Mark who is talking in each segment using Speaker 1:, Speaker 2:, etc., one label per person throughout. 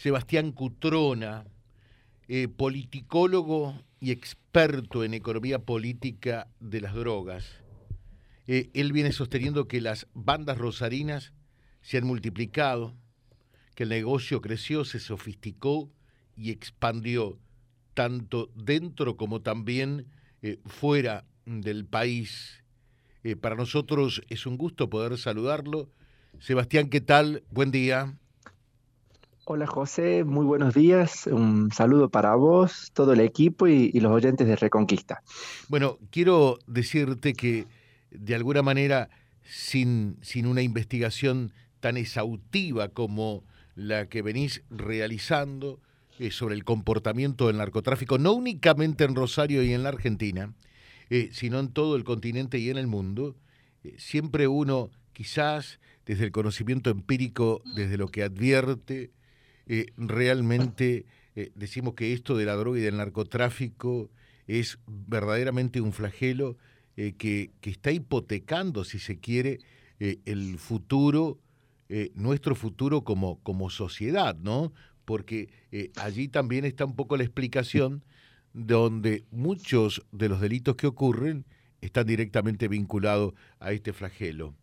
Speaker 1: Sebastián Cutrona, eh, politicólogo y experto en economía política de las drogas. Eh, él viene sosteniendo que las bandas rosarinas se han multiplicado, que el negocio creció, se sofisticó y expandió tanto dentro como también eh, fuera del país. para nosotros es un gusto poder saludarlo. Sebastián, ¿qué tal? Buen día.
Speaker 2: Hola José, muy buenos días. Un saludo para vos, todo el equipo y, los oyentes de Reconquista.
Speaker 1: Bueno, quiero decirte que de alguna manera, sin, sin una investigación tan exhaustiva como la que venís realizando eh, sobre el comportamiento del narcotráfico, no únicamente en Rosario y en la Argentina, eh, sino en todo el continente y en el mundo, eh, siempre uno quizás desde el conocimiento empírico, desde lo que advierte, eh, realmente eh, decimos que esto de la droga y del narcotráfico es verdaderamente un flagelo eh, que, está hipotecando, si se quiere, el futuro, nuestro futuro como, como sociedad, ¿no? Porque allí también está un poco la explicación donde muchos de los delitos que ocurren están directamente vinculados a este flagelo.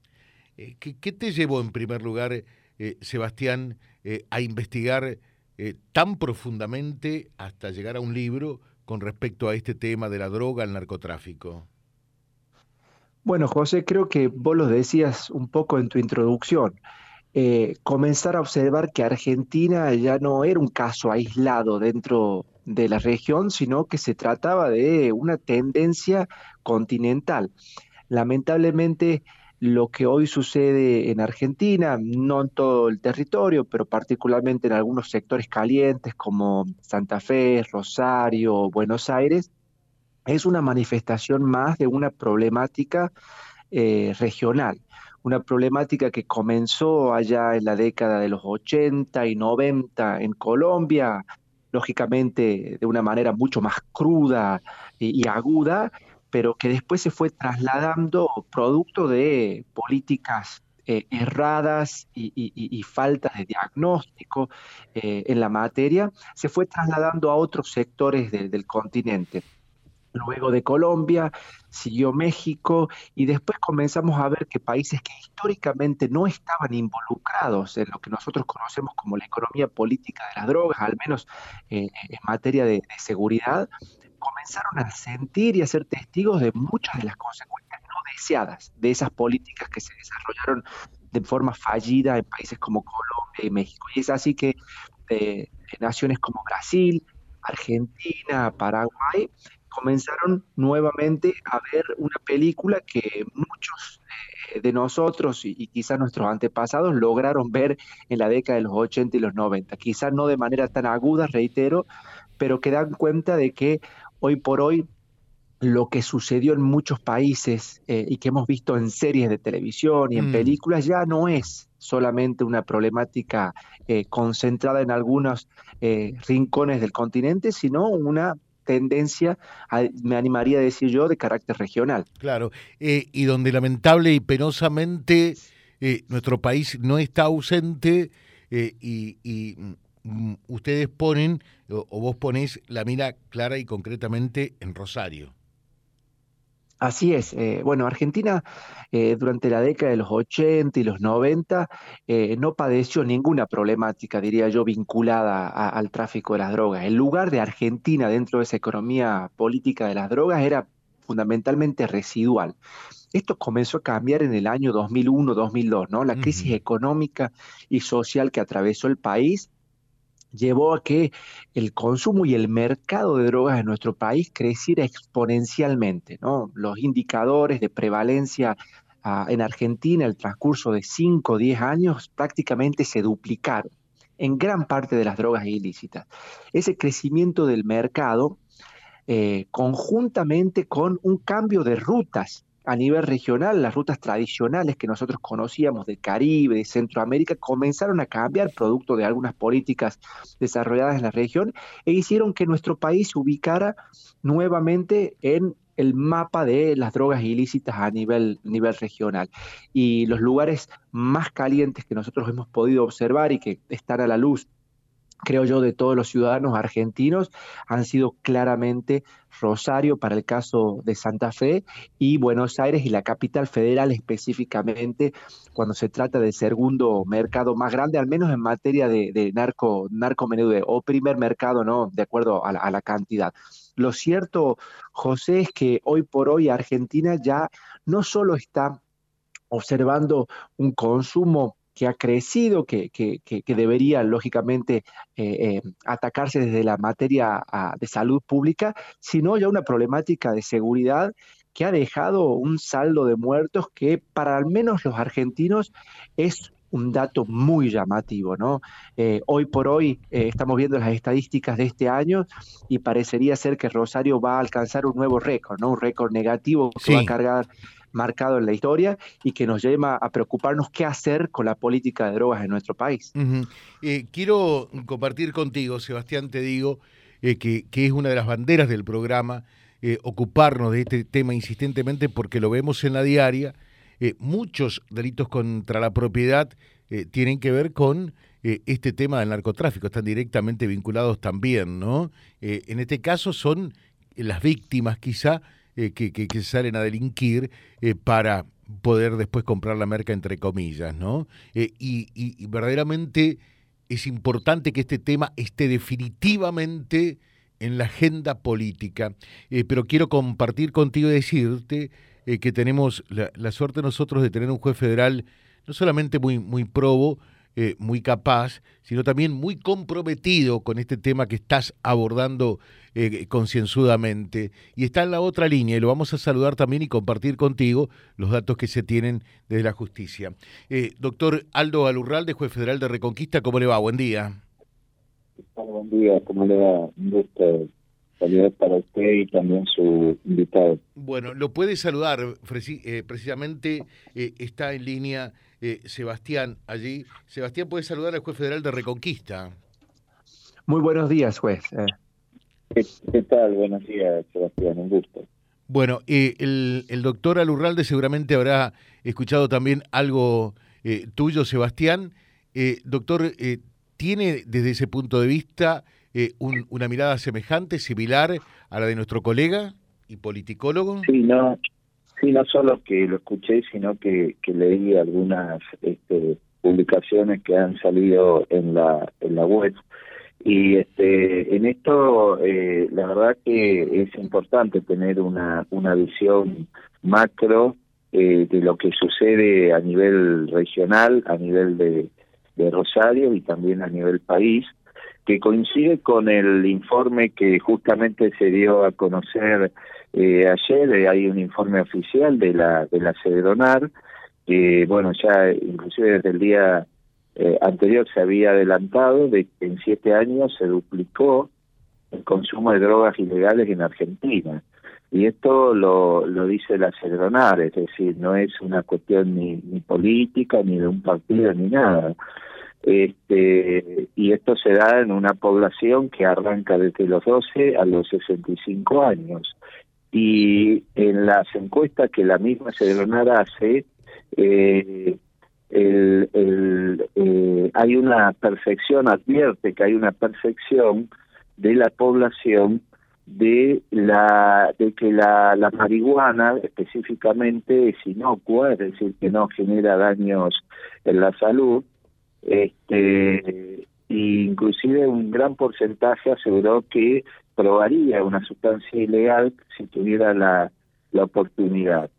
Speaker 1: ¿qué, ¿Qué te llevó en primer lugar, Sebastián, eh, a investigar eh, tan profundamente hasta llegar a un libro con respecto a este tema de la droga, el narcotráfico?
Speaker 2: Bueno, José, creo que vos lo decías un poco en tu introducción. Eh, comenzar a observar que Argentina ya no era un caso aislado dentro de la región, sino que se trataba de una tendencia continental. Lamentablemente, lo que hoy sucede en Argentina, no en todo el territorio, pero particularmente en algunos sectores calientes como Santa Fe, Rosario, Buenos Aires, es una manifestación más de una problemática eh, regional, una problemática que comenzó allá en la década de los 80 y 90 en Colombia, lógicamente de una manera mucho más cruda y aguda, pero que después se fue trasladando producto de políticas eh, erradas y, faltas de diagnóstico eh, en la materia, se fue trasladando a otros sectores del continente. Luego de Colombia, siguió México y después comenzamos a ver que países que históricamente no estaban involucrados en lo que nosotros conocemos como la economía política de las drogas, al menos eh, en materia de seguridad, comenzaron a sentir y a ser testigos de muchas de las consecuencias no deseadas de esas políticas que se desarrollaron de forma fallida en países como Colombia y México. Y es así que eh, naciones como Brasil, Argentina, Paraguay, comenzaron nuevamente a ver una película que muchos eh, de nosotros y, quizás nuestros antepasados lograron ver en la década de los 80 y los 90. Quizás no de manera tan aguda, reitero, pero que dan cuenta de que hoy por hoy lo que sucedió en muchos países eh, y que hemos visto en series de televisión y en mm. películas ya no es solamente una problemática eh, concentrada en algunos eh, rincones del continente, sino una tendencia, me animaría a decir yo, de carácter regional.
Speaker 1: Claro, y donde lamentable y penosamente nuestro país no está ausente y ustedes ponen, o, vos ponés la mira clara y concretamente en Rosario.
Speaker 2: Así es. Eh, bueno, Argentina eh, durante la década de los 80 y los 90 eh, no padeció ninguna problemática, diría yo, vinculada al tráfico de las drogas. El lugar de Argentina dentro de esa economía política de las drogas era fundamentalmente residual. Esto comenzó a cambiar en el año 2001-2002, ¿no? La crisis económica y social que atravesó el país llevó a que el consumo y el mercado de drogas en nuestro país creciera exponencialmente. ¿no? Los indicadores de prevalencia ah, en Argentina, el transcurso de 5 o 10 años, prácticamente se duplicaron en gran parte de las drogas ilícitas. Ese crecimiento del mercado, eh, conjuntamente con un cambio de rutas a nivel regional, las rutas tradicionales que nosotros conocíamos del Caribe, de Centroamérica, comenzaron a cambiar producto de algunas políticas desarrolladas en la región e hicieron que nuestro país se ubicara nuevamente en el mapa de las drogas ilícitas a nivel, nivel regional. Y los lugares más calientes que nosotros hemos podido observar y que están a la luz creo yo, de todos los ciudadanos argentinos han sido claramente Rosario para el caso de Santa Fe y Buenos Aires y la capital federal específicamente cuando se trata del segundo mercado más grande, al menos en materia de, narco, narcomenudeo o primer mercado, ¿no? De acuerdo a la, a la cantidad. Lo cierto, José, es que hoy por hoy Argentina ya no solo está observando un consumo que ha crecido, que, que, que debería lógicamente eh, eh, atacarse desde la materia ah, de salud pública, sino ya una problemática de seguridad que ha dejado un saldo de muertos que para al menos los argentinos es un dato muy llamativo, ¿no? Eh, hoy por hoy estamos viendo las estadísticas de este año y parecería ser que Rosario va a alcanzar un nuevo récord, ¿no? Un récord negativo que va a cargar marcado en la historia y que nos lleva a preocuparnos qué hacer con la política de drogas en nuestro país.
Speaker 1: Eh, quiero compartir contigo, Sebastián, te digo eh, que, es una de las banderas del programa eh, ocuparnos de este tema insistentemente porque lo vemos en la diaria. muchos delitos contra la propiedad tienen que ver con este tema del narcotráfico, están directamente vinculados también, ¿no? en este caso son las víctimas quizá eh, que, salen a delinquir eh, para poder después comprar la merca, entre comillas, ¿no? Eh, y, verdaderamente es importante que este tema esté definitivamente en la agenda política. pero quiero compartir contigo y decirte que tenemos la, la, suerte nosotros de tener un juez federal no solamente muy, muy probo, eh, muy capaz, sino también muy comprometido con este tema que estás abordando eh, concienzudamente. Y está en la otra línea, y lo vamos a saludar también y compartir contigo los datos que se tienen desde la justicia. Eh, doctor Aldo Alurralde, juez federal de Reconquista, ¿cómo le va? Buen día.
Speaker 3: Buen día, ¿cómo le va? Gusto. Saludos para usted y también su invitado.
Speaker 1: Bueno, lo puede saludar, precisamente está en línea eh, Sebastián allí. Sebastián, puede saludar al juez federal de Reconquista.
Speaker 2: Muy buenos días, juez.
Speaker 3: Eh. ¿Qué, tal? Buenos días, Sebastián, un gusto.
Speaker 1: Bueno, eh, el, el, doctor Alurralde seguramente habrá escuchado también algo tuyo, Sebastián. doctor, ¿tiene desde ese punto de vista una mirada semejante, similar a la de nuestro colega y politicólogo?
Speaker 3: Sí, no, Sí, no solo que lo escuché, sino que, que leí algunas este, publicaciones que han salido en la, en la web. Y este, en esto, eh, la verdad que es importante tener una, una visión macro eh, de lo que sucede a nivel regional, a nivel de, de Rosario y también a nivel país, que coincide con el informe que justamente se dio a conocer eh, ayer. Eh, hay un informe oficial de la de la que bueno, ya inclusive desde el día eh, anterior se había adelantado de que en siete años se duplicó el consumo de drogas ilegales en Argentina. Y esto lo, lo dice la Cedronar, es decir, no es una cuestión ni, ni política, ni de un partido, ni nada este, y esto se da en una población que arranca desde los 12 a los 65 años. Y en las encuestas que la misma Cedronara hace, eh, el, eh, hay una perfección, advierte que hay una perfección de la población de la de que la, la marihuana específicamente es inocua, es decir, que no genera daños en la salud, este inclusive un gran porcentaje aseguró que probaría una sustancia ilegal si tuviera la, la oportunidad.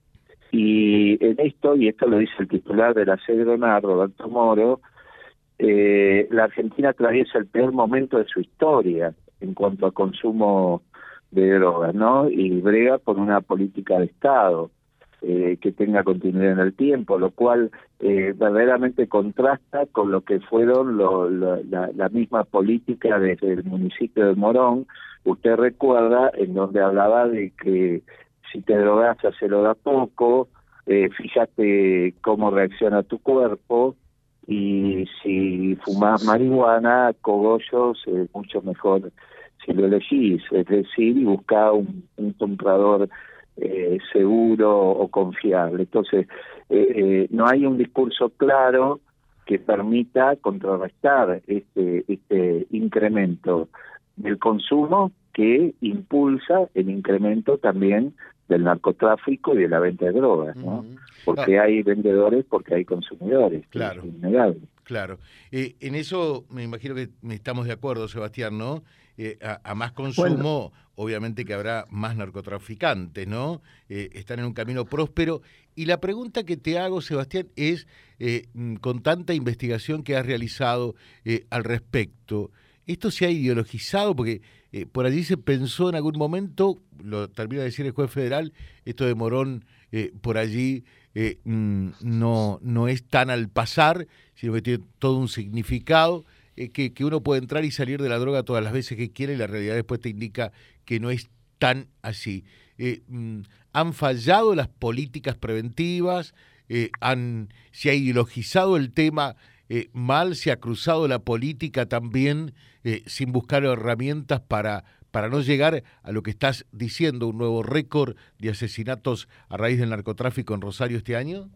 Speaker 3: Y en esto, y esto lo dice el titular de la CEDRONA, Roberto Moro, eh, la Argentina atraviesa el peor momento de su historia en cuanto a consumo de drogas, ¿no? Y brega por una política de Estado eh, que tenga continuidad en el tiempo, lo cual eh, verdaderamente contrasta con lo que fueron lo, la, la, misma política desde el municipio de Morón. Usted recuerda en donde hablaba de que si te drogas, lo da poco, eh, fíjate cómo reacciona tu cuerpo, y si fumas marihuana, cogollos, es mucho mejor si lo elegís, es decir, y busca un, un comprador eh, seguro o confiable. Entonces, eh, eh, no hay un discurso claro que permita contrarrestar este, este incremento del consumo que impulsa el incremento también del narcotráfico y de la venta de drogas, ¿no? Porque ah. hay vendedores, porque hay consumidores.
Speaker 1: Claro. Claro. Eh, en eso me imagino que estamos de acuerdo, Sebastián, ¿no? Eh, a, más consumo, obviamente que habrá más narcotraficantes, ¿no? Eh, están en un camino próspero. Y la pregunta que te hago, Sebastián, es, con tanta investigación que has realizado al respecto, ¿esto se ha ideologizado? Porque por allí se pensó en algún momento, lo termina de decir el juez federal, esto de Morón por allí mm, no, no es tan al pasar, sino que tiene todo un significado. Eh, que, uno puede entrar y salir de la droga todas las veces que quiere y la realidad después te indica que no es tan así. Eh, mm, han fallado las políticas preventivas, eh, han, se ha ideologizado el tema mal, se ha cruzado la política también sin buscar herramientas para, para no llegar a lo que estás diciendo, un nuevo récord de asesinatos a raíz del narcotráfico en Rosario este año?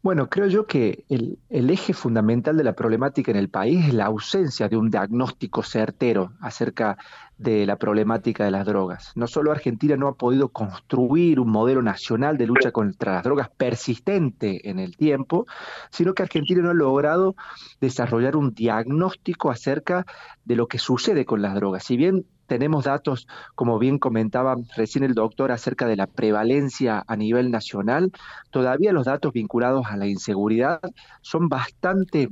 Speaker 2: Bueno, creo yo que el, eje fundamental de la problemática en el país es la ausencia de un diagnóstico certero acerca de la problemática de las drogas. No solo Argentina no ha podido construir un modelo nacional de lucha contra las drogas persistente en el tiempo, sino que Argentina no ha logrado desarrollar un diagnóstico acerca de lo que sucede con las drogas. Si bien tenemos datos, como bien comentaba recién el doctor, acerca de la prevalencia a nivel nacional. Todavía los datos vinculados a la inseguridad son bastante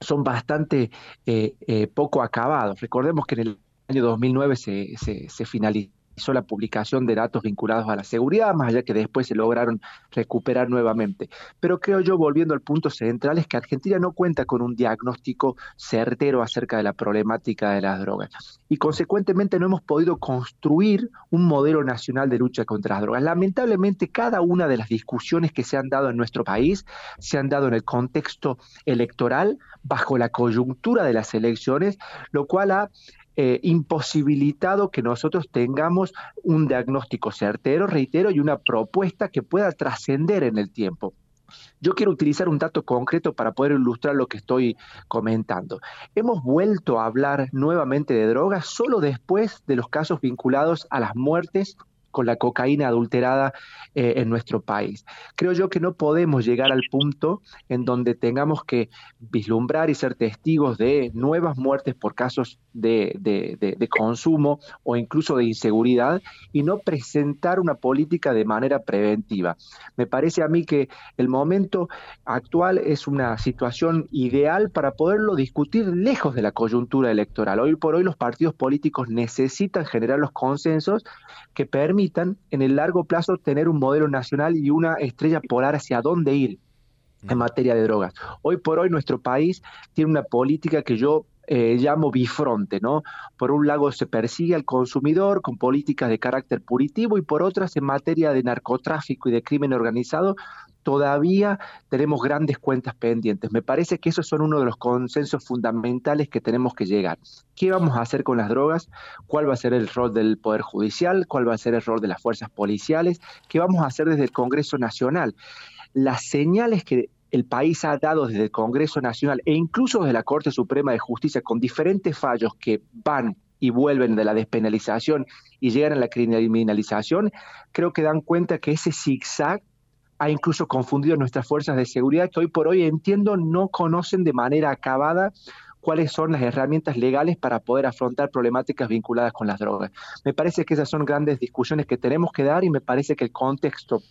Speaker 2: son bastante eh, eh, poco acabados. Recordemos que en el año 2009 se, se, se finalizó la publicación de datos vinculados a la seguridad, más allá que después se lograron recuperar nuevamente. Pero creo yo, volviendo al punto central, es que Argentina no cuenta con un diagnóstico certero acerca de la problemática de las drogas. Y consecuentemente no hemos podido construir un modelo nacional de lucha contra las drogas. Lamentablemente, cada una de las discusiones que se han dado en nuestro país se han dado en el contexto electoral, bajo la coyuntura de las elecciones, lo cual ha eh, imposibilitado que nosotros tengamos un diagnóstico certero, reitero, y una propuesta que pueda trascender en el tiempo. Yo quiero utilizar un dato concreto para poder ilustrar lo que estoy comentando. Hemos vuelto a hablar nuevamente de drogas solo después de los casos vinculados a las muertes con la cocaína adulterada eh, en nuestro país. Creo yo que no podemos llegar al punto en donde tengamos que vislumbrar y ser testigos de nuevas muertes por casos de, de, consumo o incluso de inseguridad y no presentar una política de manera preventiva. Me parece a mí que el momento actual es una situación ideal para poderlo discutir lejos de la coyuntura electoral. Hoy por hoy los partidos políticos necesitan generar los consensos que permitan en el largo plazo tener un modelo nacional y una estrella polar hacia dónde ir en materia de drogas. Hoy por hoy nuestro país tiene una política que yo eh, llamo bifronte, ¿no? Por un lado se persigue al consumidor con políticas de carácter punitivo y por otras en materia de narcotráfico y de crimen organizado todavía tenemos grandes cuentas pendientes. Me parece que esos son uno de los consensos fundamentales que tenemos que llegar. ¿Qué vamos a hacer con las drogas? ¿Cuál va a ser el rol del Poder Judicial? ¿Cuál va a ser el rol de las fuerzas policiales? ¿Qué vamos a hacer desde el Congreso Nacional? Las señales que el país ha dado desde el Congreso Nacional e incluso desde la Corte Suprema de Justicia con diferentes fallos que van y vuelven de la despenalización y llegan a la criminalización, creo que dan cuenta que ese zigzag ha incluso confundido nuestras fuerzas de seguridad que hoy por hoy entiendo no conocen de manera acabada cuáles son las herramientas legales para poder afrontar problemáticas vinculadas con las drogas. Me parece que esas son grandes discusiones que tenemos que dar y me parece que el contexto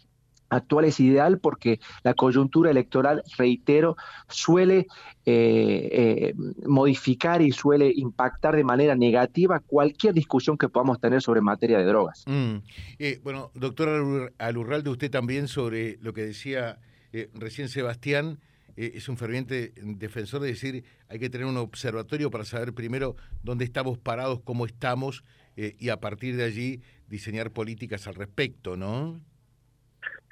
Speaker 2: actual es ideal porque la coyuntura electoral, reitero, suele eh, eh, modificar y suele impactar de manera negativa cualquier discusión que podamos tener sobre materia de drogas.
Speaker 1: Mm. Eh, bueno, doctor Alurralde, usted también sobre lo que decía recién Sebastián, es un ferviente defensor de decir hay que tener un observatorio para saber primero dónde estamos parados, cómo estamos, y a partir de allí diseñar políticas al respecto, ¿no?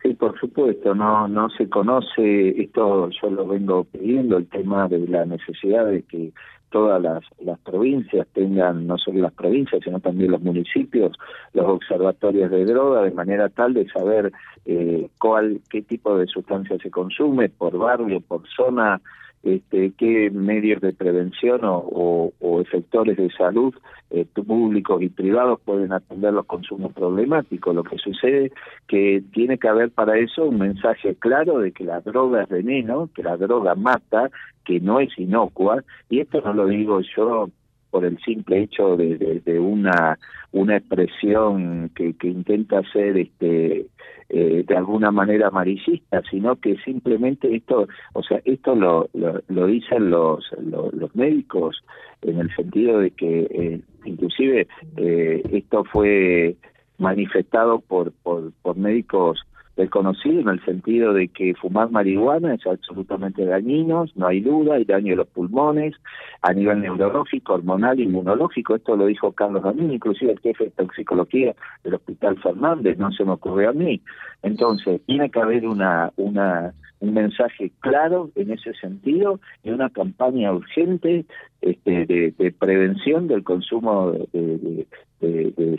Speaker 3: Sí, por supuesto, no no se conoce, esto yo lo vengo pidiendo, el tema de la necesidad de que todas las, las provincias tengan, no solo las provincias, sino también los municipios, los observatorios de droga, de manera tal de saber eh, cuál, qué tipo de sustancia se consume por barrio, por zona, este, qué medios de prevención o, o, efectores de salud eh, públicos y privados pueden atender los consumos problemáticos. Lo que sucede que tiene que haber para eso un mensaje claro de que la droga es veneno, que la droga mata, que no es inocua, y esto no lo digo yo por el simple hecho de, de, una una expresión que, que intenta ser este eh, de alguna manera amarillista, sino que simplemente esto, o sea, esto lo, lo, dicen los, los, médicos en el sentido de que eh, inclusive eh, esto fue manifestado por, por, por médicos reconocido en el sentido de que fumar marihuana es absolutamente dañino, no hay duda, hay daño a los pulmones, a nivel neurológico, hormonal, inmunológico, esto lo dijo Carlos Ramírez, inclusive el jefe de toxicología del Hospital Fernández, no se me ocurrió a mí. Entonces, tiene que haber una, una un mensaje claro en ese sentido y una campaña urgente este, de, prevención del consumo de,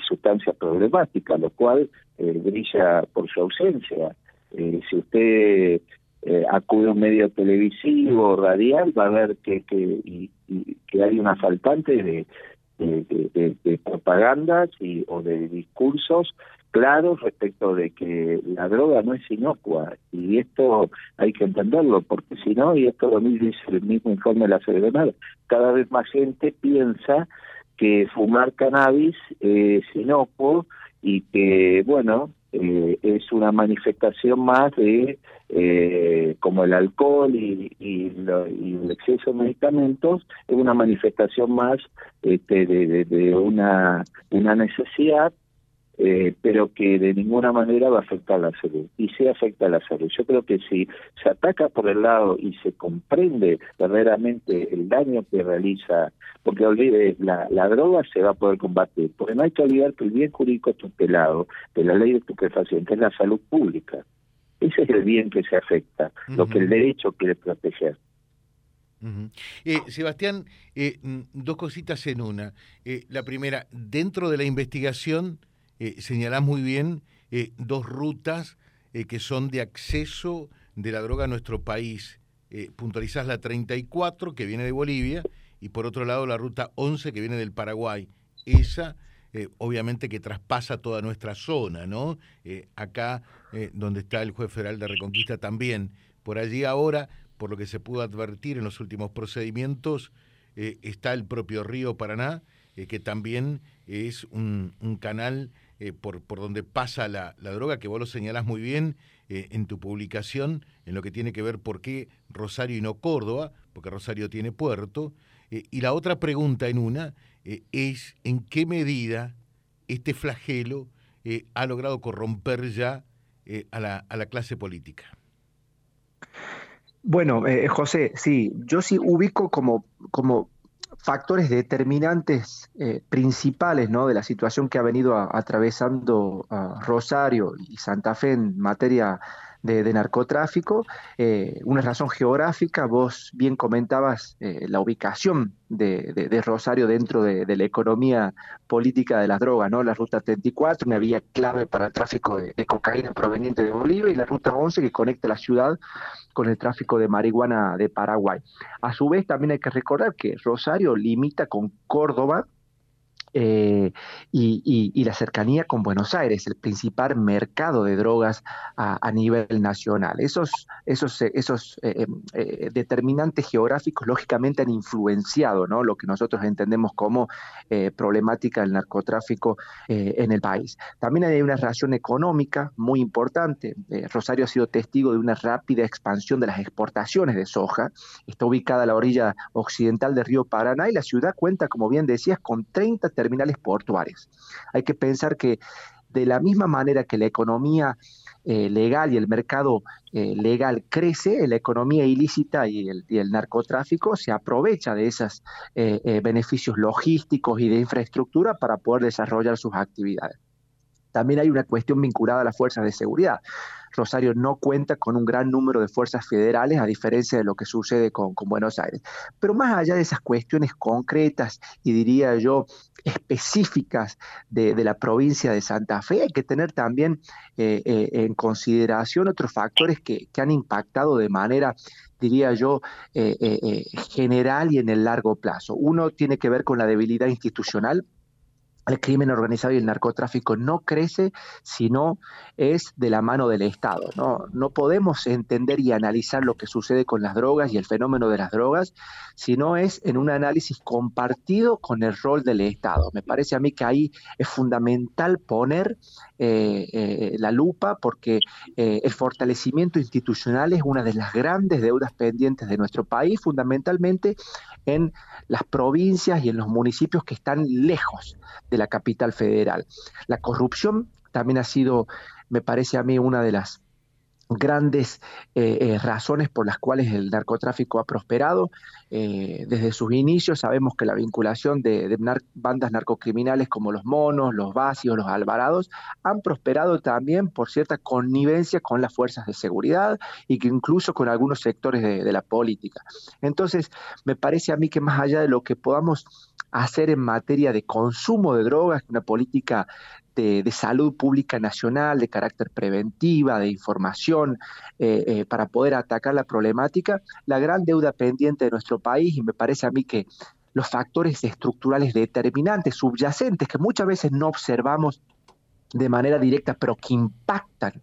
Speaker 3: sustancias problemáticas, lo cual eh, brilla por su ausencia. Eh, si usted eh, acude a un medio televisivo o radial, va a ver que, que, que hay una faltante de, de, propagandas y, o de discursos claros respecto de que la droga no es inocua y esto hay que entenderlo porque si no, y esto lo dice el mismo informe de la CDMAR, cada vez más gente piensa que fumar cannabis es inocuo y que, bueno, eh, es una manifestación más de eh, como el alcohol y, y, el exceso de medicamentos es una manifestación más este, de, de, una una necesidad eh, pero que de ninguna manera va a afectar la salud. Y sí afecta a la salud. Yo creo que si se ataca por el lado y se comprende verdaderamente el daño que realiza, porque olvide, la, la droga se va a poder combatir, porque no hay que olvidar que el bien jurídico tutelado de la ley de estupefacientes es la salud pública. Ese es el bien que se afecta, lo que el derecho quiere proteger.
Speaker 1: eh, Sebastián, eh, mm, dos cositas en una. Eh, la primera, dentro de la investigación, eh, señalás muy bien eh, dos rutas eh, que son de acceso de la droga a nuestro país. Eh, puntualizás la 34 que viene de Bolivia y por otro lado la ruta 11 que viene del Paraguay. Esa, obviamente que traspasa toda nuestra zona, ¿no? acá donde está el juez federal de Reconquista también. Por allí ahora, por lo que se pudo advertir en los últimos procedimientos, está el propio río Paraná, que también es un, un canal eh, por, por donde pasa la, la, droga, que vos lo señalás muy bien eh, en tu publicación, en lo que tiene que ver por qué Rosario y no Córdoba, porque Rosario tiene puerto. Eh, y la otra pregunta en una es en qué medida este flagelo ha logrado corromper ya a la, a, la, clase política.
Speaker 2: Bueno, José, sí, yo sí ubico como, como factores determinantes eh, principales ¿no? de la situación que ha venido atravesando Rosario y Santa Fe en materia de, narcotráfico, eh, una razón geográfica, vos bien comentabas eh, la ubicación de, Rosario dentro de, la economía política de las drogas, ¿no? La ruta 34, una vía clave para el tráfico de, cocaína proveniente de Bolivia, y la ruta 11 que conecta la ciudad con el tráfico de marihuana de Paraguay. A su vez, también hay que recordar que Rosario limita con Córdoba, eh, y, la cercanía con Buenos Aires, el principal mercado de drogas a, nivel nacional. Esos, esos, eh, esos eh, determinantes geográficos lógicamente han influenciado ¿no? lo que nosotros entendemos como problemática del narcotráfico en el país. También hay una relación económica muy importante. Rosario ha sido testigo de una rápida expansión de las exportaciones de soja. Está ubicada a la orilla occidental del río Paraná y la ciudad cuenta, como bien decías, con 30 terminales portuarios. Hay que pensar que de la misma manera que la economía eh, legal y el mercado eh, legal crece, la economía ilícita y el, narcotráfico se aprovecha de esos eh, beneficios logísticos y de infraestructura para poder desarrollar sus actividades. también hay una cuestión vinculada a las fuerzas de seguridad. Rosario no cuenta con un gran número de fuerzas federales, a diferencia de lo que sucede con, Buenos Aires. Pero más allá de esas cuestiones concretas y diría yo específicas de, la provincia de Santa Fe, hay que tener también eh, eh, en consideración otros factores que, han impactado de manera diría yo, eh, general y en el largo plazo. Uno tiene que ver con la debilidad institucional el crimen organizado y el narcotráfico no crece si no es de la mano del Estado. ¿no? podemos entender y analizar lo que sucede con las drogas y el fenómeno de las drogas si no es en un análisis compartido con el rol del Estado. Me parece a mí que ahí es fundamental poner eh, eh, la lupa porque eh, el fortalecimiento institucional es una de las grandes deudas pendientes de nuestro país, fundamentalmente en las provincias y en los municipios que están lejos de la capital federal. La corrupción también ha sido, me parece a mí, una de las grandes eh, eh, razones por las cuales el narcotráfico ha prosperado. Eh, desde sus inicios sabemos que la vinculación de, bandas narcocriminales como los monos, los vacíos, los alvarados han prosperado también por cierta connivencia con las fuerzas de seguridad y que incluso con algunos sectores de la política. Entonces, me parece a mí que más allá de lo que podamos hacer en materia de consumo de drogas, una política de, salud pública nacional, de carácter preventiva, de información, eh, eh, para poder atacar la problemática, la gran deuda pendiente de nuestro país, y me parece a mí que los factores estructurales determinantes, subyacentes, que muchas veces no observamos de manera directa, pero que impactan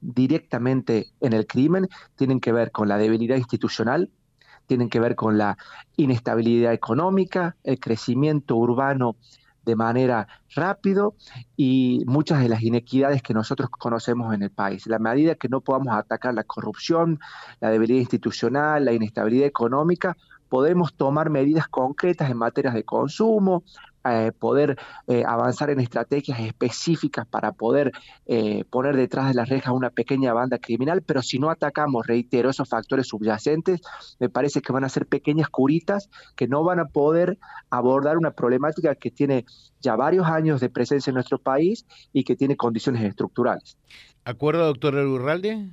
Speaker 2: directamente en el crimen, tienen que ver con la debilidad institucional, tienen que ver con la inestabilidad económica, el crecimiento urbano de manera rápido y muchas de las inequidades que nosotros conocemos en el país. La medida que no podamos atacar la corrupción, la debilidad institucional, la inestabilidad económica, podemos tomar medidas concretas en materias de consumo, eh, poder eh, avanzar en estrategias específicas para poder eh, poner detrás de las rejas una pequeña banda criminal, pero si no atacamos, reitero, esos factores subyacentes, me parece que van a ser pequeñas curitas que no van a poder abordar una problemática que tiene ya varios años de presencia en nuestro país y que tiene condiciones estructurales.
Speaker 1: ¿Acuerdo, doctor Urralde?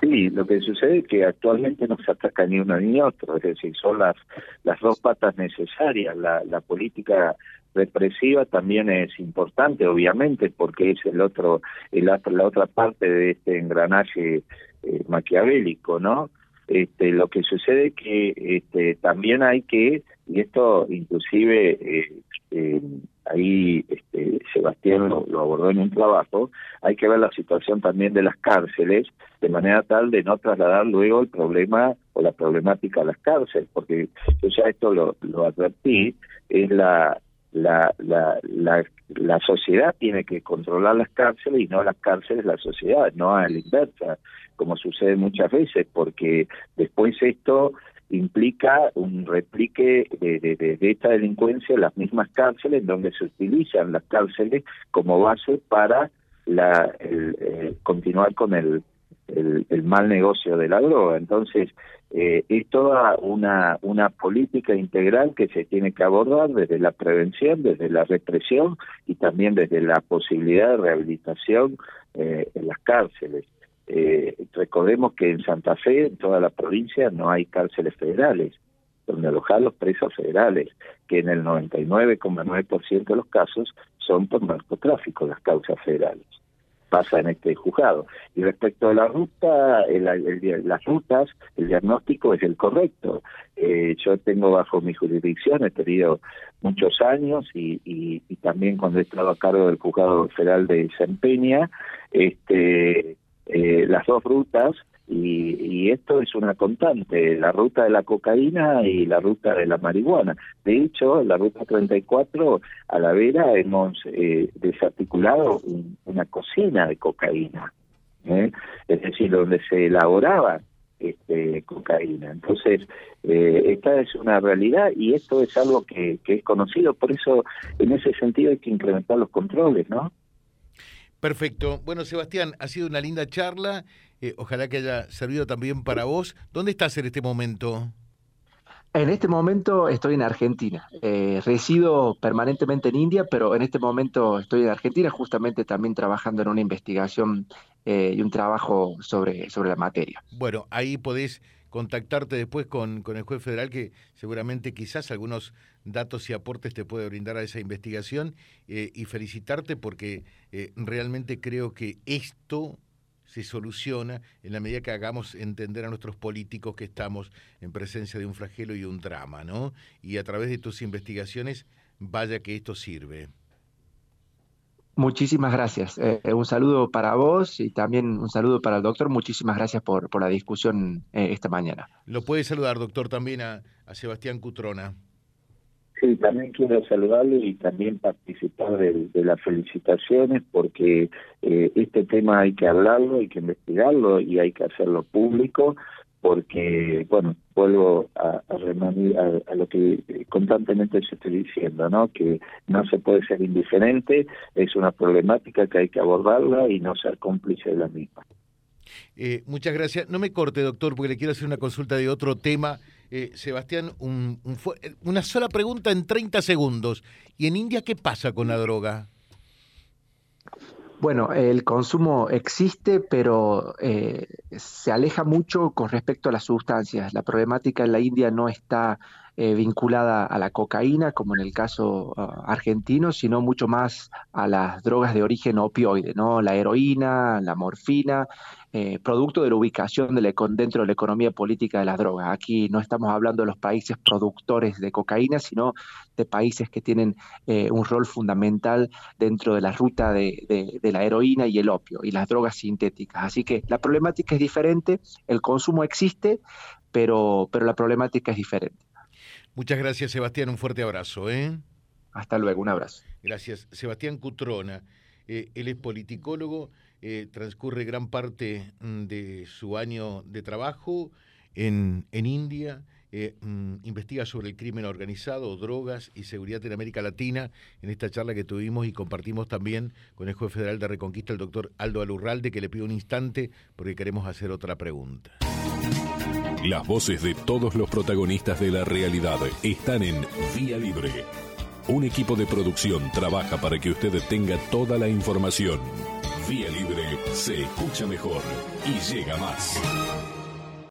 Speaker 3: Sí, lo que sucede es que actualmente no se ataca ni uno ni otro, es decir, son las, las dos patas necesarias. La, la política represiva también es importante, obviamente, porque es el otro, el, la otra parte de este engranaje eh, maquiavélico, ¿no? Este, lo que sucede es que este, también hay que, y esto inclusive eh, eh, ahí este, Sebastián lo, abordó en un trabajo, hay que ver la situación también de las cárceles de manera tal de no trasladar luego el problema o la problemática a las cárceles, porque yo ya esto lo, lo advertí, es la, la, la, la, la sociedad tiene que controlar las cárceles y no las cárceles la sociedad, no a la inversa, como sucede muchas veces, porque después esto implica un replique de, de, esta delincuencia en las mismas cárceles, donde se utilizan las cárceles como base para la, el, continuar con el, el, mal negocio de la droga. Entonces, eh, es toda una, una política integral que se tiene que abordar desde la prevención, desde la represión y también desde la posibilidad de rehabilitación eh, en las cárceles. Eh, recordemos que en Santa Fe, en toda la provincia, no hay cárceles federales donde alojar los presos federales, que en el 99,9% de los casos son por narcotráfico las causas federales. Pasa en este juzgado. Y respecto a la ruta, las rutas, el diagnóstico es el correcto. Eh, yo tengo bajo mi jurisdicción, he tenido muchos años y, y, y también cuando he estado a cargo del juzgado federal de Sempeña, este, eh, las dos rutas y, esto es una constante, la ruta de la cocaína y la ruta de la marihuana. De hecho, la ruta 34 a la vera hemos eh, desarticulado una cocina de cocaína, ¿eh? es decir, donde se elaboraba este, cocaína. Entonces, eh, esta es una realidad y esto es algo que, que es conocido, por eso en ese sentido hay que incrementar los controles, ¿no?
Speaker 1: Perfecto. Bueno, Sebastián, ha sido una linda charla. Eh, ojalá que haya servido también para vos. ¿Dónde estás en este momento?
Speaker 2: En este momento estoy en Argentina. Eh, resido permanentemente en India, pero en este momento estoy en Argentina, justamente también trabajando en una investigación eh, y un trabajo sobre, sobre la materia.
Speaker 1: Bueno, ahí podés contactarte después con, con el juez federal que seguramente quizás algunos datos y aportes te puede brindar a esa investigación eh, y felicitarte porque realmente creo que esto se soluciona en la medida que hagamos entender a nuestros políticos que estamos en presencia de un flagelo y un drama, ¿no? Y a través de tus investigaciones, vaya que esto sirve.
Speaker 2: Muchísimas gracias. Eh, un saludo para vos y también un saludo para el doctor. Muchísimas gracias por, por la discusión eh, esta mañana.
Speaker 1: Lo puede saludar, doctor, también a, a Sebastián Cutrona.
Speaker 3: Sí, también quiero saludarle y también participar de, las felicitaciones porque eh, este tema hay que hablarlo, hay que investigarlo y hay que hacerlo público porque, bueno, vuelvo a, a, a, lo que constantemente se estoy diciendo, ¿no? Que no se puede ser indiferente, es una problemática que hay que abordarla y no ser cómplice de la misma.
Speaker 1: Eh, muchas gracias. No me corte, doctor, porque le quiero hacer una consulta de otro tema eh, Sebastián, una sola pregunta en 30 segundos. ¿Y en India qué pasa con la droga?
Speaker 2: Bueno, el consumo existe, pero eh, se aleja mucho con respecto a las sustancias. La problemática en la India no está eh, vinculada a la cocaína, como en el caso ah, argentino, sino mucho más a las drogas de origen opioide, ¿no? La heroína, la morfina, eh, producto de la ubicación de dentro de la economía política de las drogas. Aquí no estamos hablando de los países productores de cocaína, sino de países que tienen eh, un rol fundamental dentro de la ruta de, de la heroína y el opio y las drogas sintéticas. Así que la problemática es diferente, el consumo existe, pero, pero la problemática es diferente.
Speaker 1: Muchas gracias, Sebastián. Un fuerte abrazo. ¿eh?
Speaker 2: Hasta luego, un abrazo.
Speaker 1: Gracias. Sebastián Cutrona, eh, él es politicólogo, eh, transcurre gran parte mm, de su año de trabajo en, en India. Mm, investiga sobre el crimen organizado, drogas y seguridad en América Latina en esta charla que tuvimos y compartimos también con el juez federal de Reconquista, el doctor Aldo Alurralde, que le pido un instante porque queremos hacer otra pregunta.
Speaker 4: Las voces de todos los protagonistas de la realidad están en Vía Libre. Un equipo de producción trabaja para que usted tenga toda la información. Vía Libre se escucha mejor y llega más.